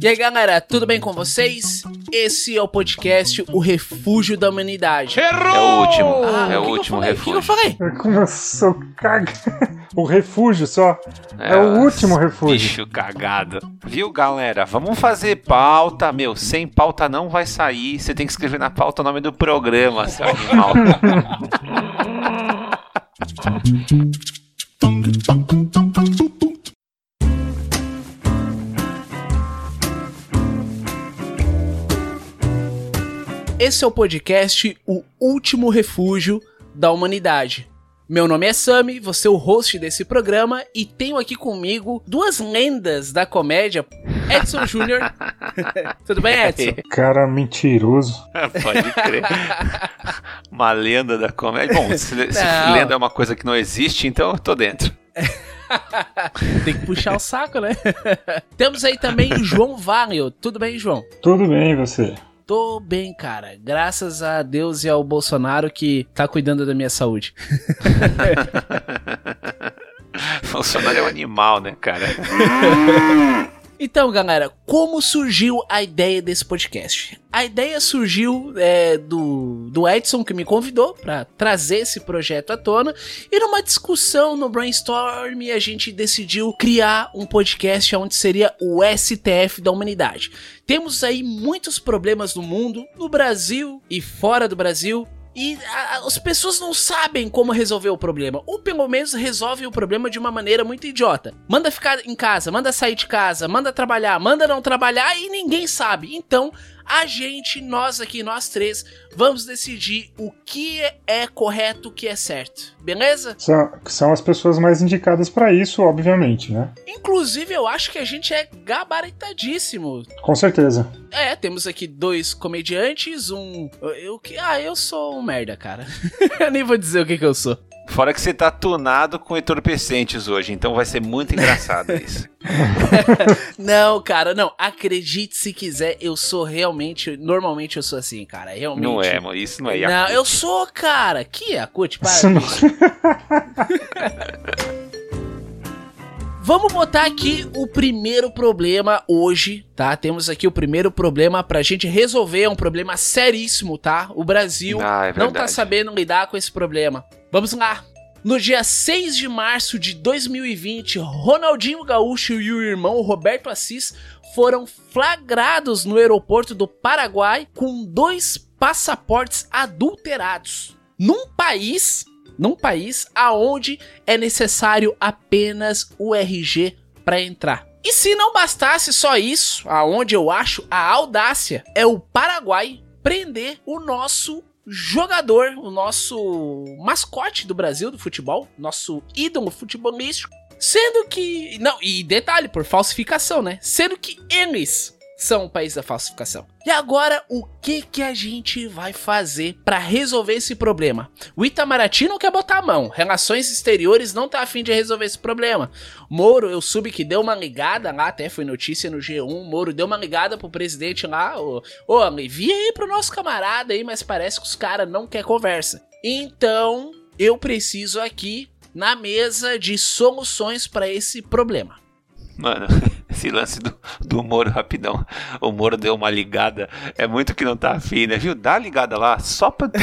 E aí galera, tudo bem com vocês? Esse é o podcast O Refúgio da Humanidade. É o último. Ah, é o que que eu último falei? O que que eu refúgio. falei? Começou caga. O refúgio só. É, o último refúgio. Bicho cagado. Viu, galera? Vamos fazer pauta. Meu, sem pauta não vai sair. Você tem que escrever na pauta o nome do programa, seu animal. Esse é o podcast O Último Refúgio da Humanidade. Meu nome é Sami, vou ser o host desse programa e tenho aqui comigo duas lendas da comédia, Edson Júnior. Tudo bem, Edson? Cara mentiroso. Pode crer. Uma lenda da comédia. Bom, se, se lenda é uma coisa que não existe, então eu tô dentro. Tem que puxar o saco, né? Temos aí também o João Vario. Tudo bem, João? Tudo bem, e você? Tô bem, cara. Graças a Deus e ao Bolsonaro que tá cuidando da minha saúde. Funcionário é um animal, né, cara? Então, galera, como surgiu a ideia desse podcast? A ideia surgiu é, do, do Edson, que me convidou para trazer esse projeto à tona, e numa discussão no brainstorm, a gente decidiu criar um podcast onde seria o STF da humanidade. Temos aí muitos problemas no mundo, no Brasil e fora do Brasil. E a- as pessoas não sabem como resolver o problema. Ou pelo menos resolvem o problema de uma maneira muito idiota. Manda ficar em casa, manda sair de casa, manda trabalhar, manda não trabalhar e ninguém sabe. Então, a gente, nós aqui, nós três, vamos decidir o que é correto, o que é certo. Beleza? São, são as pessoas mais indicadas pra isso, obviamente, né? Inclusive, eu acho que a gente é gabaritadíssimo. Com certeza. É, temos aqui dois comediantes, um. Eu que. Ah, eu sou um merda, cara. eu nem vou dizer o que, que eu sou. Fora que você tá tunado com entorpecentes hoje, então vai ser muito engraçado isso. Não, cara, não. Acredite se quiser, eu sou realmente. Normalmente eu sou assim, cara. Realmente. Não é, mano. Isso não é Não, Yakult. eu sou, cara. Que Yakut? Para Isso não- isso. Vamos botar aqui o primeiro problema hoje, tá? Temos aqui o primeiro problema pra gente resolver, é um problema seríssimo, tá? O Brasil Ah, é não tá sabendo lidar com esse problema. Vamos lá. No dia 6 de março de 2020, Ronaldinho Gaúcho e o irmão Roberto Assis foram flagrados no aeroporto do Paraguai com dois passaportes adulterados. Num país, num país aonde é necessário apenas o RG para entrar. E se não bastasse só isso, aonde eu acho a audácia é o Paraguai prender o nosso jogador, o nosso mascote do Brasil do futebol, nosso ídolo futebolístico, sendo que, não, e detalhe por falsificação, né? Sendo que eles são o país da falsificação. E agora, o que que a gente vai fazer para resolver esse problema? O Itamaraty não quer botar a mão. Relações Exteriores não tá afim de resolver esse problema. Moro, eu soube que deu uma ligada lá, até foi notícia no G1. Moro deu uma ligada pro presidente lá. Ô, ô aí pro nosso camarada aí, mas parece que os caras não quer conversa. Então, eu preciso aqui na mesa de soluções para esse problema. Mano, esse lance do, do Moro rapidão. O Moro deu uma ligada. É muito que não tá afim, né? Viu? Dá a ligada lá, só pra tu.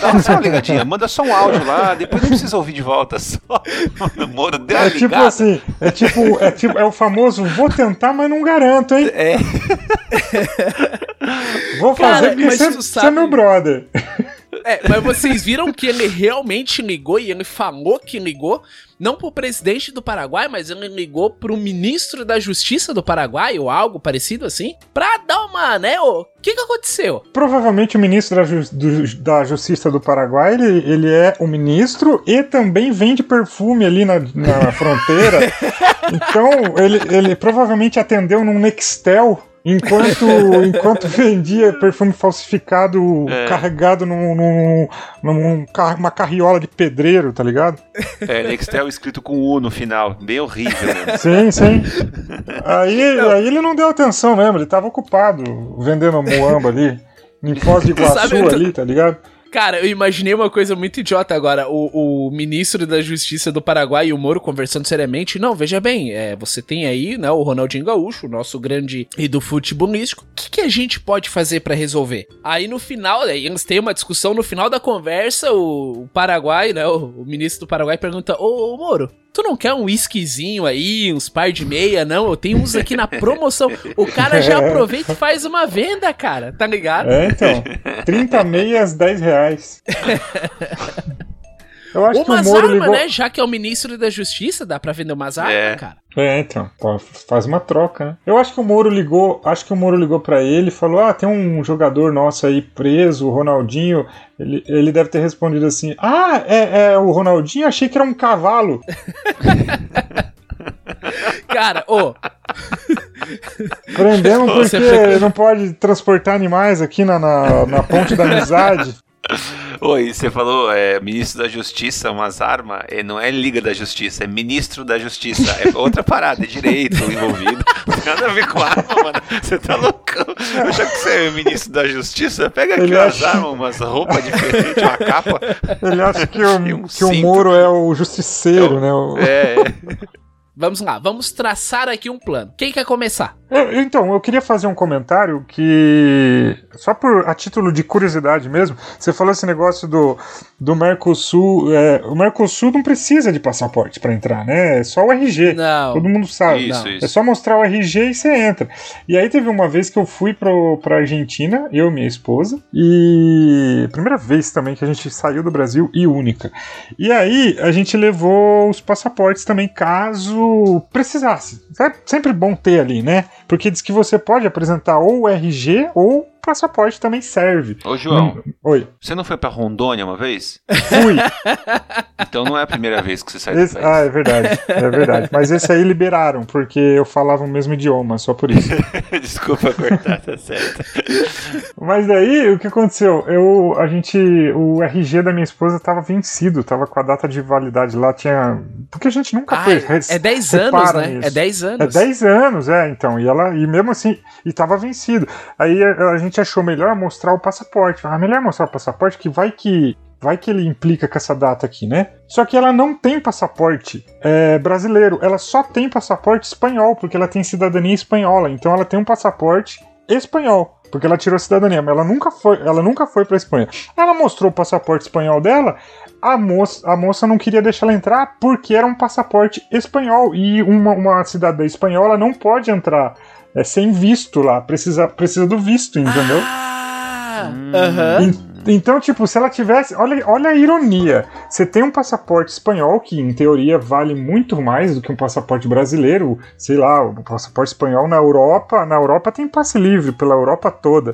Dá só uma ligadinha, manda só um áudio lá, depois não precisa ouvir de volta. Só. O Moro deu uma É tipo ligada. assim, é tipo, é tipo, é o famoso vou tentar, mas não garanto, hein? É, Vou Cara, fazer porque mas você, é meu brother. É, mas vocês viram que ele realmente ligou e ele falou que ligou, não pro presidente do Paraguai, mas ele ligou pro ministro da Justiça do Paraguai, ou algo parecido assim, pra dar uma, né, o que que aconteceu? Provavelmente o ministro da, Ju- do- da Justiça do Paraguai, ele, ele é o ministro e também vende perfume ali na, na fronteira. Então, ele, ele provavelmente atendeu num Nextel enquanto, enquanto vendia perfume falsificado É. carregado num, num, num car- uma carriola de pedreiro, tá ligado? é Nextel escrito com U no final. Bem horrível, né? Sim, sim. Aí, aí ele não deu atenção mesmo, ele tava ocupado vendendo moamba ali, em Foz de Iguaçu Sabe, ali, tá ligado? Cara, eu imaginei uma coisa muito idiota agora. O, o ministro da Justiça do Paraguai e o Moro conversando seriamente. Não, veja bem, é, você tem aí, né, o Ronaldinho Gaúcho, o nosso grande e do futebolístico. O que, que a gente pode fazer para resolver? Aí no final, aí eles têm uma discussão, no final da conversa, o, o Paraguai, né, o, o, ministro do Paraguai pergunta: Ô, ô Moro, tu não quer um whiskyzinho aí, uns par de meia, não? Eu tenho uns aqui na promoção. O cara já aproveita e faz uma venda, cara, tá ligado? É, então. 30 meias, 10 reais. Eu acho umas que o Moro armas, ligou... né? Já que é o ministro da Justiça, dá pra vender umas armas, é. cara. É, então, pô, faz uma troca, né? Eu acho que o Moro ligou, acho que o Moro ligou para ele e falou: "Ah, tem um jogador nosso aí preso, o Ronaldinho". Ele, ele deve ter respondido assim: "Ah, é, é o Ronaldinho, achei que era um cavalo". Cara, ô. Prendemos porque não pode transportar animais aqui na, na, na ponte da amizade. Oi, você falou é, ministro da Justiça, umas armas, é, não é Liga da Justiça, é ministro da Justiça. É outra parada, é direito envolvido. Não tem nada a ver com arma, mano. Você tá loucão. Eu já que você é ministro da Justiça, pega aqui Ele umas acha... armas, umas roupas diferentes, uma capa. Ele acha que o, um que o Moro é o justiceiro, né? O... É. Vamos lá, vamos traçar aqui um plano. Quem quer começar? Eu, então, eu queria fazer um comentário que, só por a título de curiosidade mesmo, você falou esse negócio do, do Mercosul. É, o Mercosul não precisa de passaporte para entrar, né? É só o RG. Não. Todo mundo sabe. Isso, isso. É só mostrar o RG e você entra. E aí teve uma vez que eu fui pro, pra Argentina, eu e minha esposa, e. Primeira vez também que a gente saiu do Brasil e única. E aí a gente levou os passaportes também, caso precisasse. É sempre bom ter ali, né? Porque diz que você pode apresentar ou RG ou passaporte também serve. Ô, João. Hum, oi. Você não foi para Rondônia uma vez? Fui. então não é a primeira vez que você sai esse, do país. Ah, é verdade. É verdade. Mas esse aí liberaram, porque eu falava o mesmo idioma, só por isso. Desculpa cortar, tá certo. Mas daí, o que aconteceu? Eu, a gente, o RG da minha esposa tava vencido, tava com a data de validade lá, tinha... Porque a gente nunca ah, foi... É 10 anos, né? Nisso. É 10 anos. É 10 anos, é, então. E ela, e mesmo assim, e tava vencido. Aí a, a gente gente achou melhor mostrar o passaporte. Ah, melhor mostrar o passaporte que vai que vai que ele implica com essa data aqui, né? Só que ela não tem passaporte é, brasileiro, ela só tem passaporte espanhol, porque ela tem cidadania espanhola. Então ela tem um passaporte espanhol, porque ela tirou a cidadania, mas ela nunca foi, ela nunca foi para Espanha. Ela mostrou o passaporte espanhol dela, a moça, a moça não queria deixar ela entrar porque era um passaporte espanhol e uma, uma cidadã espanhola não pode entrar é sem visto lá. Precisa, precisa do visto, entendeu? Ah, uhum. Então, tipo, se ela tivesse. Olha, olha a ironia. Você tem um passaporte espanhol, que em teoria vale muito mais do que um passaporte brasileiro. Sei lá, o um passaporte espanhol na Europa. Na Europa tem passe livre pela Europa toda.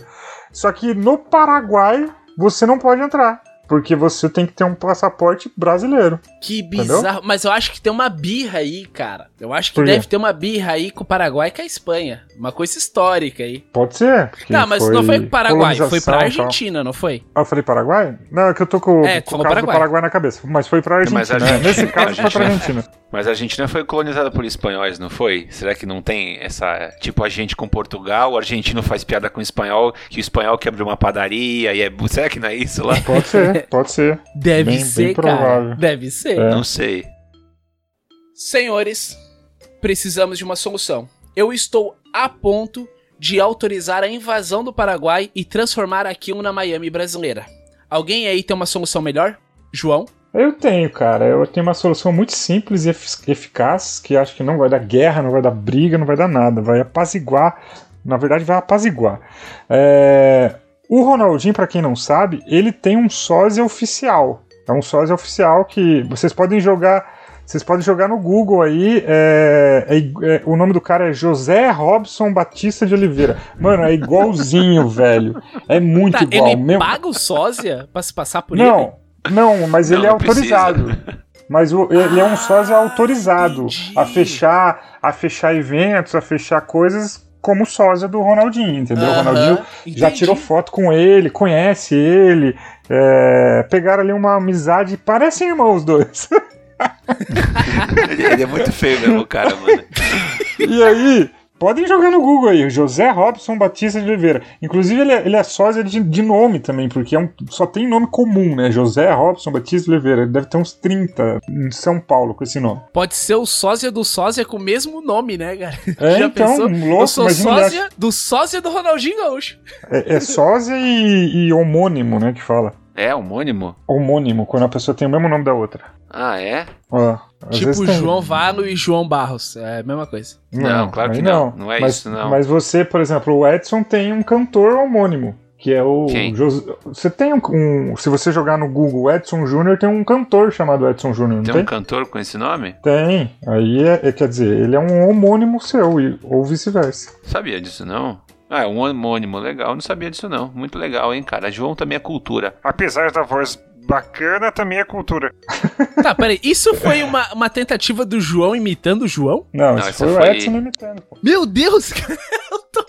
Só que no Paraguai você não pode entrar. Porque você tem que ter um passaporte brasileiro. Que bizarro. Entendeu? Mas eu acho que tem uma birra aí, cara. Eu acho que deve ter uma birra aí com o Paraguai e com a Espanha. Uma coisa histórica aí. Pode ser. Não, mas não foi com o Paraguai, foi pra Argentina, não foi? Ah, eu falei Paraguai? Não, é que eu tô com, é, com o caso Paraguai. do Paraguai na cabeça. Mas foi pra Argentina. Mas Argentina Nesse caso foi pra Argentina. Mas a Argentina foi colonizada por espanhóis, não foi? Será que não tem essa. Tipo, a gente com Portugal, o argentino faz piada com o espanhol, que o espanhol quer abrir uma padaria e é. Será que não é isso lá? Pode ser, pode ser. Deve bem, ser, bem cara. Deve ser. É. Não sei. Senhores, precisamos de uma solução. Eu estou a ponto de autorizar a invasão do Paraguai e transformar aquilo na Miami brasileira. Alguém aí tem uma solução melhor? João? Eu tenho, cara. Eu tenho uma solução muito simples e eficaz que acho que não vai dar guerra, não vai dar briga, não vai dar nada. Vai apaziguar. Na verdade, vai apaziguar. É... O Ronaldinho, para quem não sabe, ele tem um sósia oficial. É um sósia oficial que vocês podem jogar. Vocês podem jogar no Google aí. É, é, é, o nome do cara é José Robson Batista de Oliveira. Mano, é igualzinho, velho. É muito tá, igual. Ele Meu... paga o sósia pra se passar por não, ele? Não, mas não, ele é autorizado. Precisa. Mas o, ele é um sósia autorizado a fechar, a fechar eventos, a fechar coisas como sósia do Ronaldinho, entendeu? O Ronaldinho entendi. já tirou foto com ele, conhece ele, é, pegaram ali uma amizade, parecem irmãos os dois. ele é muito feio mesmo, cara, mano. E aí, podem jogar no Google aí, José Robson Batista de Oliveira. Inclusive, ele é, ele é sósia de, de nome também, porque é um, só tem nome comum, né? José Robson Batista de Oliveira. Ele deve ter uns 30 em São Paulo com esse nome. Pode ser o sósia do sósia com o mesmo nome, né, cara? É, Já então, pensou? louco, Eu sou imagina ele sósia do sósia do Ronaldinho Gaúcho. É, é sósia e, e homônimo, né, que fala. É, homônimo? Homônimo, quando a pessoa tem o mesmo nome da outra. Ah, é? Vezes tipo tem- João Valo e João Barros. É a mesma coisa. Não, claro aí que não. Não é mas, isso, não. Mas você, por exemplo, o Edson tem um cantor homônimo. Que é o. Quem? Jos- Você tem um, um- Se você jogar no Google Edson Júnior, tem um cantor chamado Edson Júnior, não Tem tem? um cantor com esse nome? Tem. Aí é, é- quer dizer, ele é um homônimo seu, e- ou vice-versa. Sabia disso não? Ah, é um homônimo legal, não sabia disso não. Muito legal, hein, cara. João também é cultura. Apesar da voz bacana, também é cultura. Tá, peraí. Isso foi uma, uma tentativa do João imitando o João? Não, Não, isso foi, foi- o Edson imitando. pô. Meu Deus, cara. Eu tô...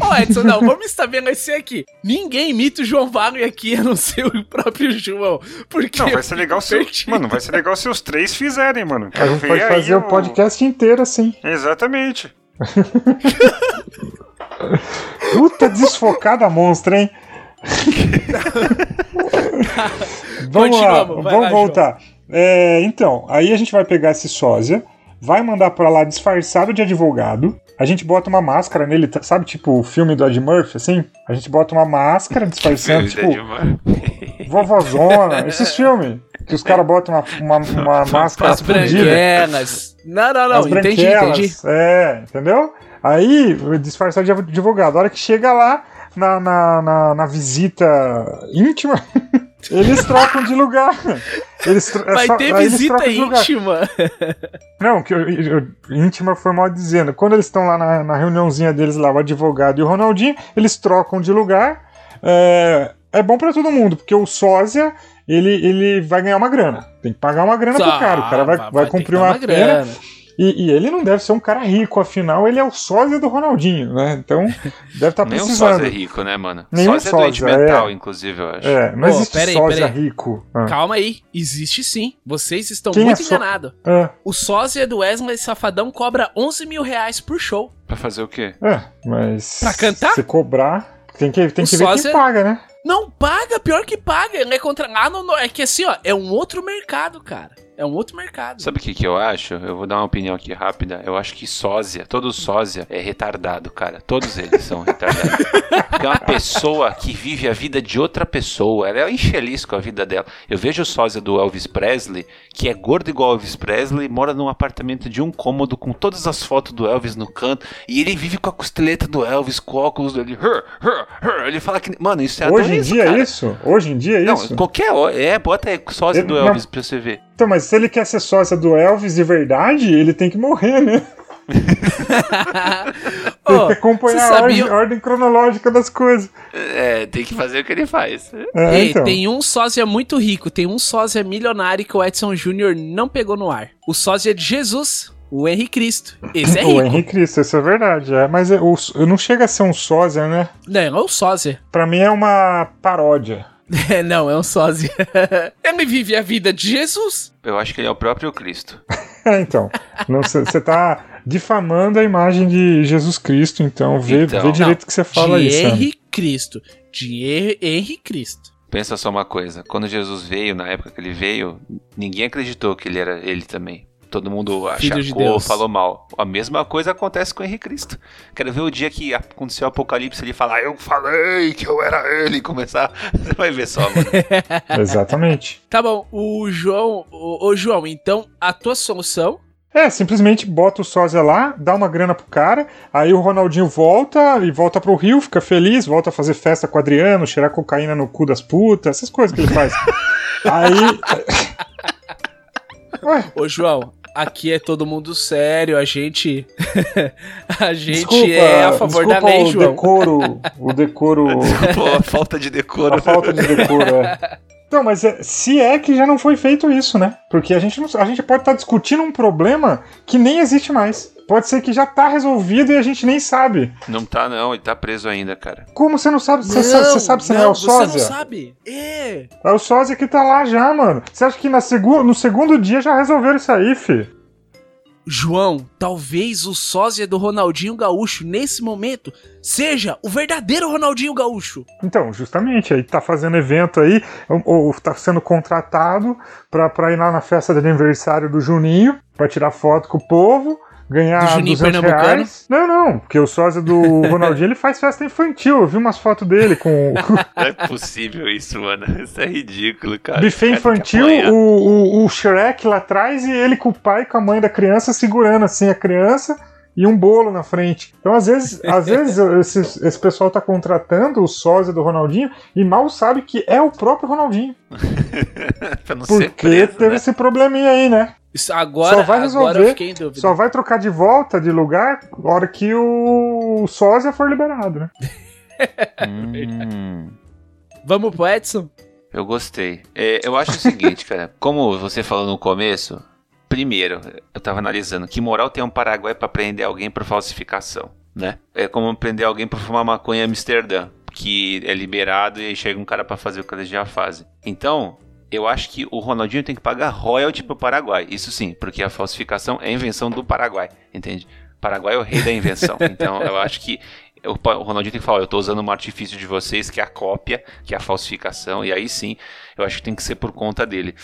Ó, Edson, não, vamos estabelecer aqui. Ninguém imita o João Valo aqui, a não ser o próprio João. Porque Não, vai ser legal se. Mano, vai ser legal se os três fizerem, mano. A gente pode fazer o podcast inteiro assim. Exatamente. Puta desfocada monstra, hein? vamos lá, vamos lá, voltar. É, então, aí a gente vai pegar esse sósia, vai mandar pra lá disfarçado de advogado. A gente bota uma máscara nele, tá- sabe, tipo o filme do Ed Murphy, assim? A gente bota uma máscara disfarçando, tipo, vovozona, esses filmes. Que os caras botam uma, uma, uma máscara As fudida. branquelas. Não, não, não. As Entendi, branquelas, entendi. É, entendeu? Aí, disfarçado de advogado. A hora que chega lá na, na, na, na visita íntima, eles trocam de lugar. Eles é Vai só- ter visita íntima. Não, que eu, eu- íntima foi mal dizendo. Quando eles estão lá na, na reuniãozinha deles lá, o advogado e o Ronaldinho, eles trocam de lugar. É, é bom pra todo mundo, porque o sósia, ele, ele vai ganhar uma grana. Tem que pagar uma grana pro cara. O cara vai, vai, ter cumprir dar uma, pena. E, e ele não deve ser um cara rico, afinal, ele é o sósia do Ronaldinho, né? Então, deve estar Nenhum precisando. sósia é rico, né, mano? Nenhum sósia é doente sósia, mental, é. inclusive, eu acho. É, não Ô, existe peraí, sósia peraí. rico. Ah, Calma aí, existe sim. Vocês estão Quem é muito só- enganados. é, O sósia do Wesley Safadão cobra 11 mil reais por show. Pra fazer o quê? é, mas. Pra cantar? Se cobrar, tem que, tem O que ver sósia- quem paga, né? Não paga, pior que paga. Ele é contra. Ah, não, não, é que assim, ó, é um outro mercado, cara. É um outro mercado. Sabe o que, que eu acho? Eu vou dar uma opinião aqui rápida. Eu acho que sósia, todo sósia é retardado, cara. Todos eles são retardados. Porque é uma pessoa que vive a vida de outra pessoa. Ela é infeliz com a vida dela. Eu vejo o sósia do Elvis Presley, que é gordo igual Elvis Presley, mora num apartamento de um cômodo com todas as fotos do Elvis no canto. E ele vive com a costeleta do Elvis, com o óculos dele. "Hur, hur, hur". Ele fala que. Mano, isso é Hoje em dia é cara. isso? Hoje em dia é Não, isso? qualquer. É, bota aí sósia Ele- do não. Elvis pra você ver. Então, mas se ele quer ser sócia do Elvis de verdade, ele tem que morrer, né? Tem que acompanhar a ordem, ordem cronológica das coisas. É, tem que fazer o que ele faz. É, Ei, então. tem um sósia muito rico, tem um sósia milionário que o Edson Júnior não pegou no ar. O sósia de Jesus, o Henrique Cristo. Esse é O rico. Henrique Cristo, isso é verdade. É, mas é, o, não chega a ser um sósia, né? Não, é o sósia. Pra mim é uma paródia. É, não, é um sósia. Ele vive a vida de Jesus. Eu acho que ele é o próprio Cristo. É, então. Você tá difamando a imagem de Jesus Cristo, então vê, Então. vê direito o que você fala de Sam. Henrique Cristo. De Hen- Henrique Cristo. Pensa só uma coisa, quando Jesus veio, na época que ele veio, ninguém acreditou que ele era ele também. Todo mundo Filho de achacou, Deus. falou mal. A mesma coisa acontece com o Henrique Cristo. Quero ver o dia que aconteceu o apocalipse ele falar, eu falei que eu era ele, e começar. Você vai ver só, mano. Exatamente. Tá bom, o João. Ô, ô, João, então a tua solução. É, simplesmente bota o sósia lá, dá uma grana pro cara, aí o Ronaldinho volta e volta pro Rio, fica feliz, volta a fazer festa com o Adriano, cheirar cocaína no cu das putas, essas coisas que ele faz. aí. Ué, Ô, João, aqui é todo mundo sério, a gente. a gente desculpa, é a favor da desculpa lei, o João. decoro, o decoro, Pô, a falta de decoro. a falta de decoro, é. Então, mas é- se é que já não foi feito isso, né? Porque a gente, não, a gente pode estar discutindo um problema que nem existe mais. Pode ser que já tá resolvido e a gente nem sabe. Não tá não, ele tá preso ainda, cara. Como você não sabe? Você sa- você sabe se não, é o Você não sósia? sabe? É. É o sósia que tá lá já, mano. Você acha que na segu no segundo dia já resolveram isso aí, fi? João, talvez o sósia do Ronaldinho Gaúcho nesse momento seja o verdadeiro Ronaldinho Gaúcho. Então, justamente, aí tá fazendo evento aí, ou, ou tá sendo contratado pra, pra ir lá na festa de aniversário do Juninho, pra tirar foto com o povo, ganhar Do Juninho 200 Pernambucano? reais. Não, não, porque o sósia do Ronaldinho, ele faz festa infantil, eu vi umas fotos dele com Não é possível isso, mano. Isso é ridículo, cara. buffet cara infantil, o, o, o Shrek lá atrás e ele com o pai e com a mãe da criança segurando assim a criança e um bolo na frente. Então, às vezes, às vezes esse, esse pessoal tá contratando o sósia do Ronaldinho e mal sabe que é o próprio Ronaldinho. pra não ser Porque preso, teve né? esse probleminha aí, né? Isso agora, Só vai agora resolver, eu fiquei em dúvida. Só vai trocar de volta de lugar na hora que o sósia for liberado, né? Hum, Vamos pro Edson? eu gostei. É, eu acho o seguinte, cara. Como você falou no começo, primeiro, eu tava analisando que moral tem um Paraguai pra prender alguém por falsificação, né? É como prender alguém por fumar maconha em Amsterdã, que é liberado e aí chega um cara pra fazer o que eles já fazem. Então, eu acho que o Ronaldinho tem que pagar royalty pro Paraguai. Isso sim, porque a falsificação é invenção do Paraguai, entende? Paraguai é o rei da invenção. Então, eu acho que o Ronaldinho tem que falar, eu tô usando um artifício de vocês, que é a cópia, que é a falsificação, e aí sim, eu acho que tem que ser por conta dele.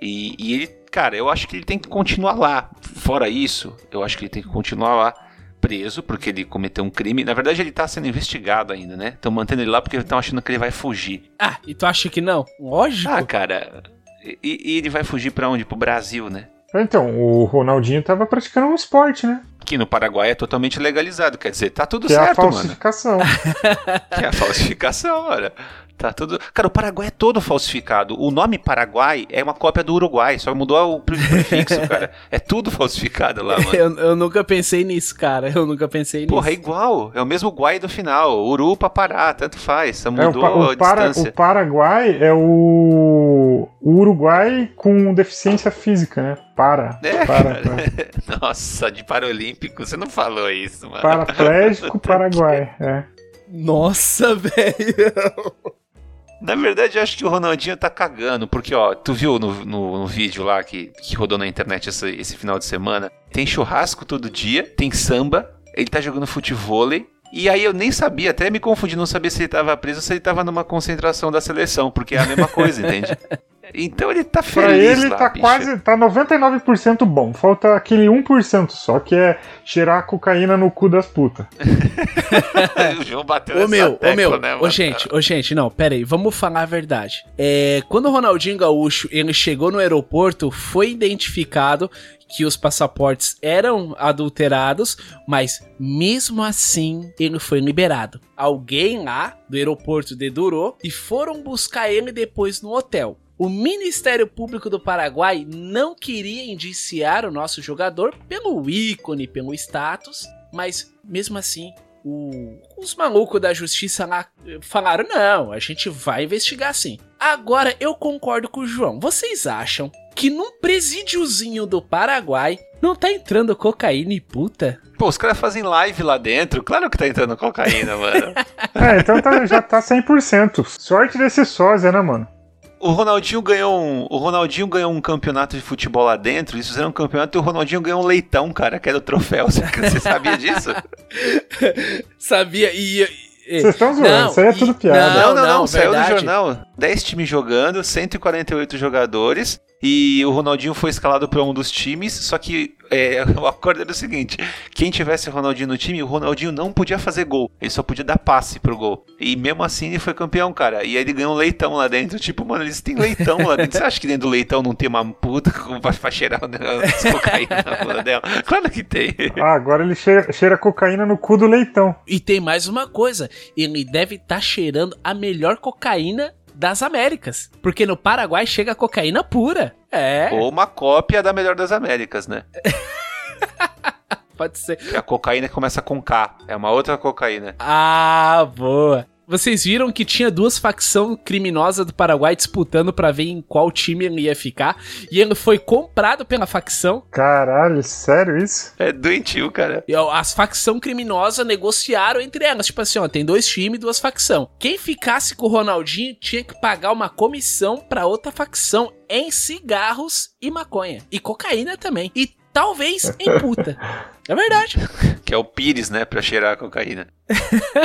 E, e ele, cara, eu acho que ele tem que continuar lá. Fora isso, eu acho que ele tem que continuar lá preso, porque ele cometeu um crime. Na verdade, ele tá sendo investigado ainda, né? Estão mantendo ele lá porque estão achando que ele vai fugir. Ah, e tu acha que não? Lógico. Ah, cara, e, e ele vai fugir pra onde? Pro Brasil, né? Então, o Ronaldinho tava praticando um esporte, né? Que no Paraguai é totalmente legalizado, quer dizer, tá tudo Que é a certo, mano. falsificação. Que é a falsificação, olha. Tá tudo. Cara, o Paraguai é todo falsificado. O nome Paraguai é uma cópia do Uruguai, só mudou o pre- prefixo, cara. É tudo falsificado lá, mano. Eu, eu nunca pensei nisso, cara. Eu nunca pensei Porra, é nisso. igual. É o mesmo Guai do final. Uru pra parar, tanto faz. Só É, o, mudou Pa- a o Para- distância. o Paraguai é o, o Uruguai com deficiência física, né? Para. É, para, cara. Nossa, de Paralímpico, você não falou isso, mano. Paraplégico Paraguai. É. Nossa, velho. Na verdade, eu acho que o Ronaldinho tá cagando, porque, ó, tu viu no, no, no vídeo lá que, que rodou na internet esse, esse final de semana? Tem churrasco todo dia, tem samba, ele tá jogando futevôlei, e aí eu nem sabia, até me confundi, não sabia se ele tava preso ou se ele tava numa concentração da seleção, porque é a mesma coisa, entende? Então ele tá Pra feliz ele lá, tá bicho. quase. tá 99% bom. Falta aquele 1% só, que é cheirar cocaína no cu das putas. o João bateu Ô meu, ô tecla, meu, né, ô gente, ô gente, não, pera aí, vamos falar a verdade. É, quando o Ronaldinho Gaúcho ele chegou no aeroporto, foi identificado que os passaportes eram adulterados, mas mesmo assim ele foi liberado. Alguém lá do aeroporto dedurou e foram buscar ele depois no hotel. O Ministério Público do Paraguai não queria indiciar o nosso jogador pelo ícone, pelo status, mas mesmo assim o- os malucos da justiça lá eh, falaram: não, a gente vai investigar sim. Agora eu concordo com o João. Vocês acham que num presídiozinho do Paraguai não tá entrando cocaína e puta? Pô, os caras fazem live lá dentro, claro que tá entrando cocaína, mano. É, então tá- já tá 100%. Sorte desse sósia, né, mano? O Ronaldinho ganhou um, o Ronaldinho ganhou um campeonato de futebol lá dentro. Eles fizeram um campeonato e o Ronaldinho ganhou um leitão, cara, que era o troféu. Você, sabia disso? Sabia? E. Vocês estão zoando, Não, isso aí é e- tudo piada. Não, não, não, não, saiu verdade. no jornal. 10 times jogando, 148 jogadores. E o Ronaldinho foi escalado para um dos times, só que é, o acordo era o seguinte: quem tivesse o Ronaldinho no time, o Ronaldinho não podia fazer gol, ele só podia dar passe pro gol. E mesmo assim ele foi campeão, cara. E aí ele ganhou um leitão lá dentro. Tipo, mano, eles têm leitão lá dentro. Você acha que dentro do leitão não tem uma puta pra, cheirar cocaína na bunda dela? Claro que tem. Ah, agora ele cheira, cheira cocaína no cu do leitão. E tem mais uma coisa: ele deve estar cheirando a melhor cocaína das Américas. Porque no Paraguai chega cocaína pura. É, Ou uma cópia da melhor das Américas, né? pode ser. Que a cocaína começa com K. É uma outra cocaína. Ah, boa. Vocês viram que tinha duas facções criminosas do Paraguai disputando pra ver em qual time ele ia ficar. E ele foi comprado pela facção. Caralho, sério isso? É doentio, cara. E, ó, As facções criminosas negociaram entre elas. Tipo assim, ó, tem dois times e duas facções. Quem ficasse com o Ronaldinho tinha que pagar uma comissão pra outra facção em cigarros e maconha. E cocaína também. E talvez em puta. É verdade. Que é o Pires, né? Pra cheirar a cocaína.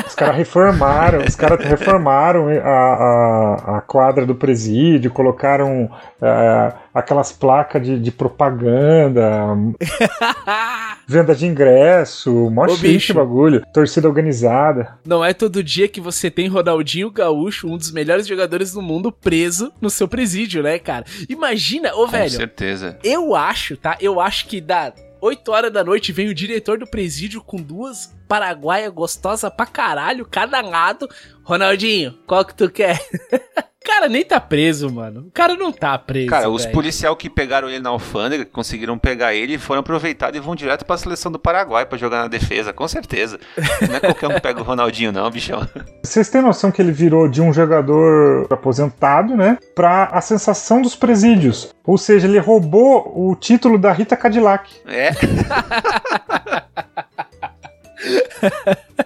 Os caras reformaram, os caras reformaram a, a, a quadra do presídio, colocaram é, aquelas placas de, de propaganda, venda de ingresso, mó Ô, chique bagulho, torcida organizada. Não é todo dia que você tem Ronaldinho Gaúcho, um dos melhores jogadores do mundo, preso no seu presídio, né, cara? Imagina, ô Com velho, certeza. eu acho, tá? Eu acho que dá 8 horas da noite vem o diretor do presídio com duas paraguaia gostosa pra caralho, cada lado. Ronaldinho, qual que tu quer? o cara nem tá preso, mano. O cara não tá preso. Cara, os velho. policial que pegaram ele na alfândega, que conseguiram pegar ele, foram aproveitados e vão direto pra seleção do Paraguai pra jogar na defesa, com certeza. Não é qualquer um que pega o Ronaldinho, não, bichão. Vocês têm noção que ele virou de um jogador aposentado, né, pra a sensação dos presídios. Ou seja, ele roubou o título da Rita Cadillac. É.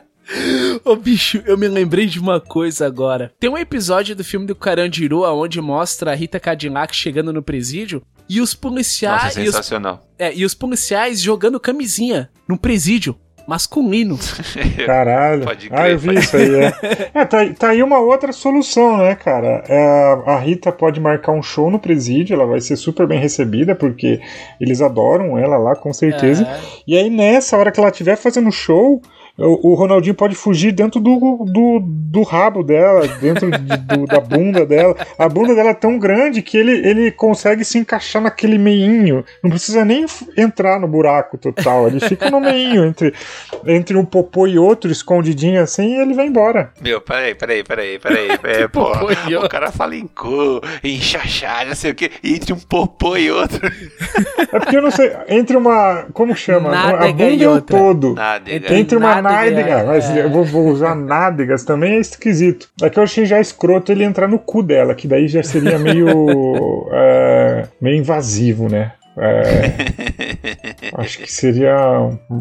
Ô bicho, eu me lembrei de uma coisa agora. Tem um episódio do filme do Carandiru onde mostra a Rita Cadillac chegando no presídio e os Nossa, policiais. e, os, sensacional. é, e os policiais jogando camisinha num presídio masculino. Caralho. Pode crer, ah, eu vi pode- isso aí. É, É, tá, tá aí uma outra solução, né, cara? É, a Rita pode marcar um show no presídio, ela vai ser super bem recebida, porque eles adoram ela lá, com certeza. É. E aí, nessa hora que ela estiver fazendo show, o, o Ronaldinho pode fugir dentro do, do, do rabo dela, dentro de- do- da bunda dela. A bunda dela é tão grande que ele, ele consegue se encaixar naquele meinho. Não precisa nem entrar no buraco total. Ele fica no meinho, entre, entre um popô e outro, escondidinho assim, e ele vai embora. Meu, peraí, peraí, peraí, peraí. É, pô, e o cara fala em cu, em chachá, não sei o que, e entre um popô e outro. É porque eu não sei, entre uma. Como chama? a Nádega bunda e é o outra. todo. Nada, Entre- Entre uma Nádega, nádega, mas é. eu vou, vou usar nádegas também é esquisito. É que eu achei já escroto ele entrar no cu dela, que daí já seria meio. é, meio invasivo, né? É, acho que seria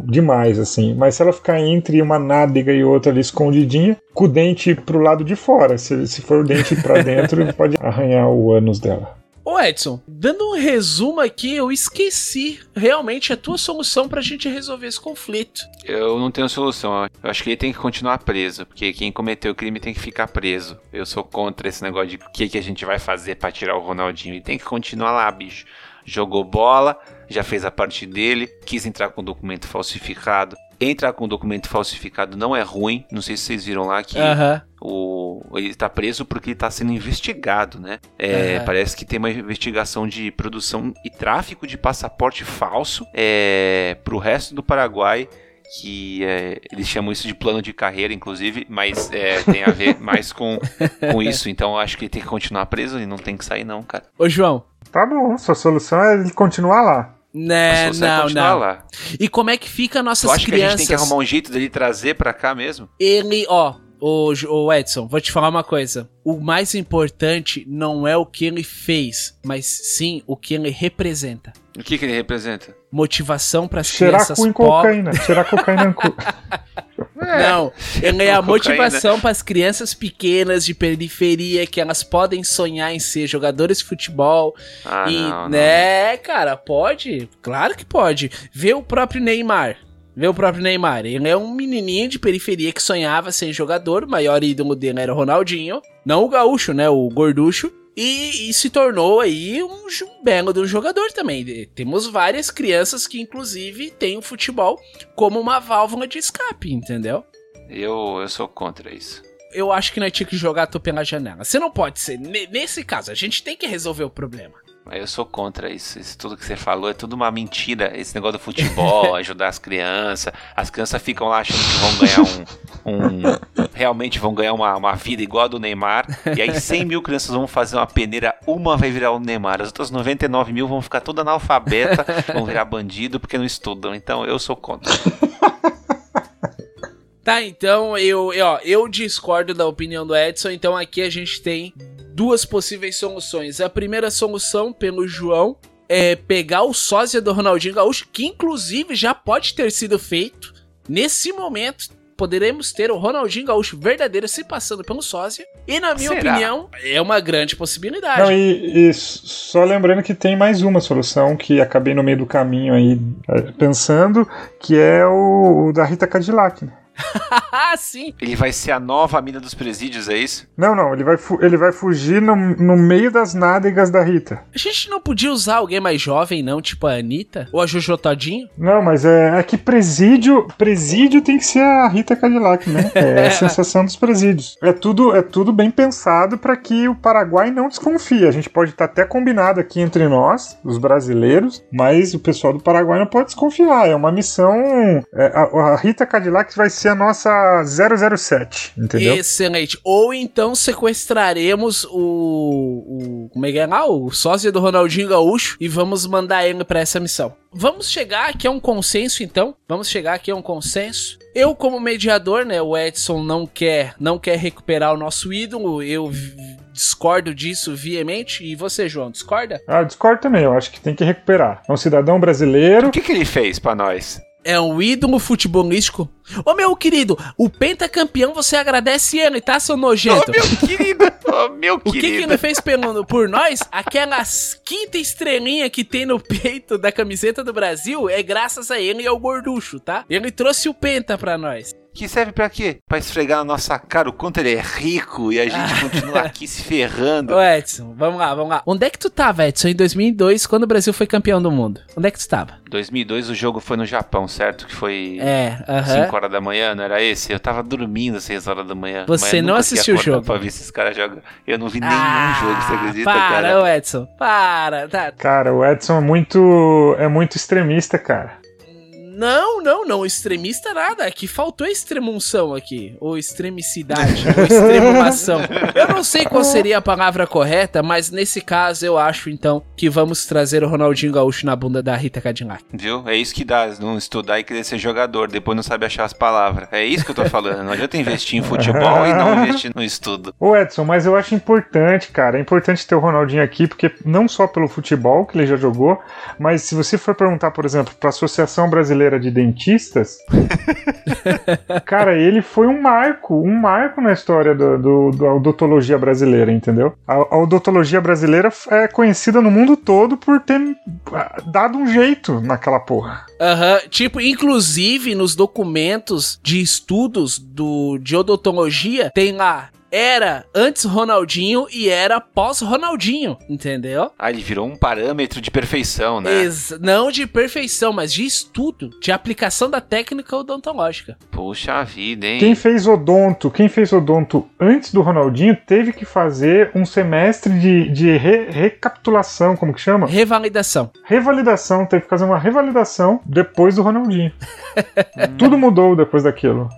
demais, assim. Mas se ela ficar entre uma nádega e outra ali escondidinha, com o dente pro lado de fora. Se, se for o dente pra dentro, pode arranhar o ânus dela. Ô Edson, dando um resumo aqui, eu esqueci realmente a tua solução pra gente resolver esse conflito. Eu não tenho solução. Eu acho que ele tem que continuar preso, porque quem cometeu o crime tem que ficar preso. Eu sou contra esse negócio de o que, que a gente vai fazer pra tirar o Ronaldinho. Ele tem que continuar lá, bicho. Jogou bola, já fez a parte dele, quis entrar com documento falsificado. Entrar com documento falsificado não é ruim. Não sei se vocês viram lá que o, ele tá preso porque ele tá sendo investigado, né? É. Parece que tem uma investigação de produção e tráfico de passaporte falso é, pro resto do Paraguai. Que é, eles chamam isso de plano de carreira, inclusive, mas é, tem a ver mais com, com isso. Então eu acho que ele tem que continuar preso e não tem que sair, não, cara. Ô João. Tá bom, sua solução é ele continuar lá. Né, não, não. lá. E como é que fica Tu nossas acha que a crianças? gente tem que arrumar um jeito dele trazer pra cá mesmo? Ele, ó, o, o Edson, vou te falar uma coisa. O mais importante não é o que ele fez, mas sim o que ele representa. O que, que ele representa? Motivação para as crianças pobres. cocaína. Cheirar cocaína no cu. Não, ele é a Cocaína. motivação para as crianças pequenas de periferia que elas podem sonhar em ser jogadores de futebol. Ah, e, não, não, né, cara, pode? Claro que pode. Vê o próprio Neymar. Vê o próprio Neymar. Ele é um menininho de periferia que sonhava ser jogador. O maior ídolo dele era o Ronaldinho. Não o gaúcho, né? O gorducho. E, e se tornou aí um, belo de um jogador também. Temos várias crianças que, inclusive, têm o futebol como uma válvula de escape, entendeu? Eu, eu sou contra isso. Eu acho que nós tinha que jogar tu pela janela. Você não pode ser. ne- Nesse caso, a gente tem que resolver o problema. Eu sou contra isso. Isso tudo que você falou é tudo uma mentira. Esse negócio do futebol, ajudar as crianças. As crianças ficam lá achando que vão ganhar um. um- realmente vão ganhar uma, uma vida igual a do Neymar. E aí 100 mil crianças vão fazer uma peneira, uma vai virar o Neymar. As outras 99 mil vão ficar toda analfabeta, vão virar bandido porque não estudam. Então eu sou contra. Tá, então eu, eu, ó, eu discordo da opinião do Edson, então aqui a gente tem duas possíveis soluções. A primeira solução, pelo João, é pegar o sósia do Ronaldinho Gaúcho, que inclusive já pode ter sido feito nesse momento. poderemos ter o Ronaldinho Gaúcho verdadeiro se passando pelo sósia. E na minha Será? opinião, é uma grande possibilidade. Não, e, e só lembrando que tem mais uma solução que acabei no meio do caminho aí eh, pensando, que é o, o da Rita Cadillac. Né? Ah, sim. Ele vai ser a nova mina dos presídios, é isso? Não, não, ele vai, fu- ele vai fugir no, no meio das nádegas da Rita. A gente não podia usar alguém mais jovem, não? Tipo a Anitta? Ou a Jojo Todinho? Não, mas é, é que presídio, presídio tem que ser a Rita Cadillac, né? É a sensação dos presídios. É tudo, é tudo bem pensado para que o Paraguai não desconfie. A gente pode estar até combinado aqui entre nós, os brasileiros, mas o pessoal do Paraguai não pode desconfiar. É uma missão. é, a, a Rita Cadillac vai ser a nossa 007, entendeu? Excelente. Ou então sequestraremos o, o. Como é que é lá? O sósia do Ronaldinho Gaúcho e vamos mandar ele pra essa missão. Vamos chegar aqui a um consenso, então. Vamos chegar aqui a um consenso. Eu, como mediador, né? O Edson não quer, não quer recuperar o nosso ídolo. Eu discordo disso viamente. E você, João, discorda? Ah, discordo também, eu acho que tem que recuperar. É um cidadão brasileiro. O que, que ele fez pra nós? É um ídolo futebolístico. Ô meu querido, o pentacampeão você agradece ele, tá, seu nojento? Ô, meu querido! Ô, meu O que, que querido! ele fez pelo, por nós? Aquelas quinta estrelinha que tem no peito da camiseta do Brasil é graças a ele e ao gorducho, tá? Ele trouxe o penta pra nós. Que serve pra quê? Pra esfregar na nossa cara o quanto ele é rico e a gente continua aqui se ferrando. Ô Edson, vamos lá, vamos lá. Onde é que tu tava, Edson, em 2002, quando o Brasil foi campeão do mundo? Onde é que tu tava? 2002 o jogo foi no Japão, certo? Que foi É, aham. 5 horas da manhã, não era esse? Eu tava dormindo às 6 horas da manhã. Você não assistiu o jogo? Pra ver esses caras jogam. Eu não vi nenhum Ah, jogo, você acredita, para, cara? ô Edson, para. Tá. Cara, o Edson é muito, é muito extremista, cara. Não, não, não. Extremista nada. Aqui faltou extremunção aqui. Ou extremicidade. ou extremumação. Eu não sei qual seria a palavra correta, mas nesse caso eu acho então que vamos trazer o Ronaldinho Gaúcho na bunda da Rita Cadillac. Viu? É isso que dá, não estudar e querer ser jogador, depois não sabe achar as palavras. É isso que eu tô falando. Não adianta investir em futebol e não investir no estudo. Ô Edson, mas eu acho importante, cara, é importante ter o Ronaldinho aqui, porque não só pelo futebol que ele já jogou, mas se você for perguntar, por exemplo, para a Associação Brasileira de Dentistas, cara, ele foi um marco, um marco na história do, do- da odontologia brasileira, entendeu? A, a odontologia brasileira é conhecida no mundo todo por ter ah, dado um jeito naquela porra. Aham, tipo, inclusive nos documentos de estudos do, de odontologia, tem lá, era antes Ronaldinho e era pós-Ronaldinho, entendeu? Ah, ele virou um parâmetro de perfeição, né? Ex- não de perfeição, mas de estudo, de aplicação da técnica odontológica. Puxa vida, hein? Quem fez odonto, quem fez odonto antes do Ronaldinho teve que fazer um semestre de, de re- recapitulação, como que chama? Revalidação. Revalidação, teve que fazer uma revalidação depois do Ronaldinho. Tudo mudou depois daquilo.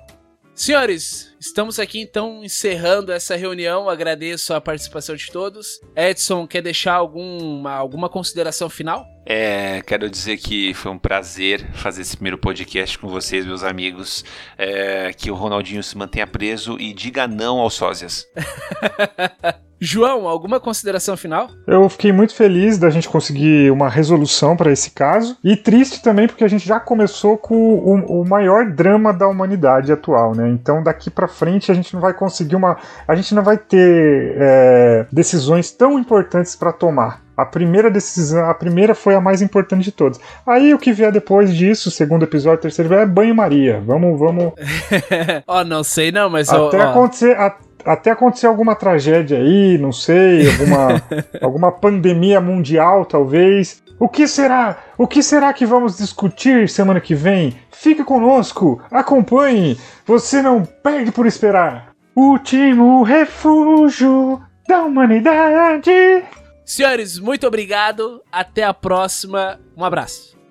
Senhores, estamos aqui então encerrando essa reunião. Agradeço a participação de todos. Edson, quer deixar alguma, alguma consideração final? É, quero dizer que foi um prazer fazer esse primeiro podcast com vocês, meus amigos. É, que o Ronaldinho se mantenha preso e diga não aos sósias. João, alguma consideração final? Eu fiquei muito feliz da gente conseguir uma resolução para esse caso e triste também porque a gente já começou com o, o maior drama da humanidade atual, né? Então daqui para frente a gente não vai conseguir uma, a gente não vai ter é, decisões tão importantes para tomar. A primeira decisão, a primeira foi a mais importante de todas. Aí o que vier depois disso, segundo episódio, terceiro, é banho-maria. Vamos, vamos Ó, não sei não, mas até ó, acontecer a- até acontecer alguma tragédia aí, não sei, alguma, alguma pandemia mundial talvez. O que será? O que será que vamos discutir semana que vem? Fique conosco, acompanhe. Você não perde por esperar. Último refúgio da humanidade. Senhores, muito obrigado. Até a próxima. Um abraço.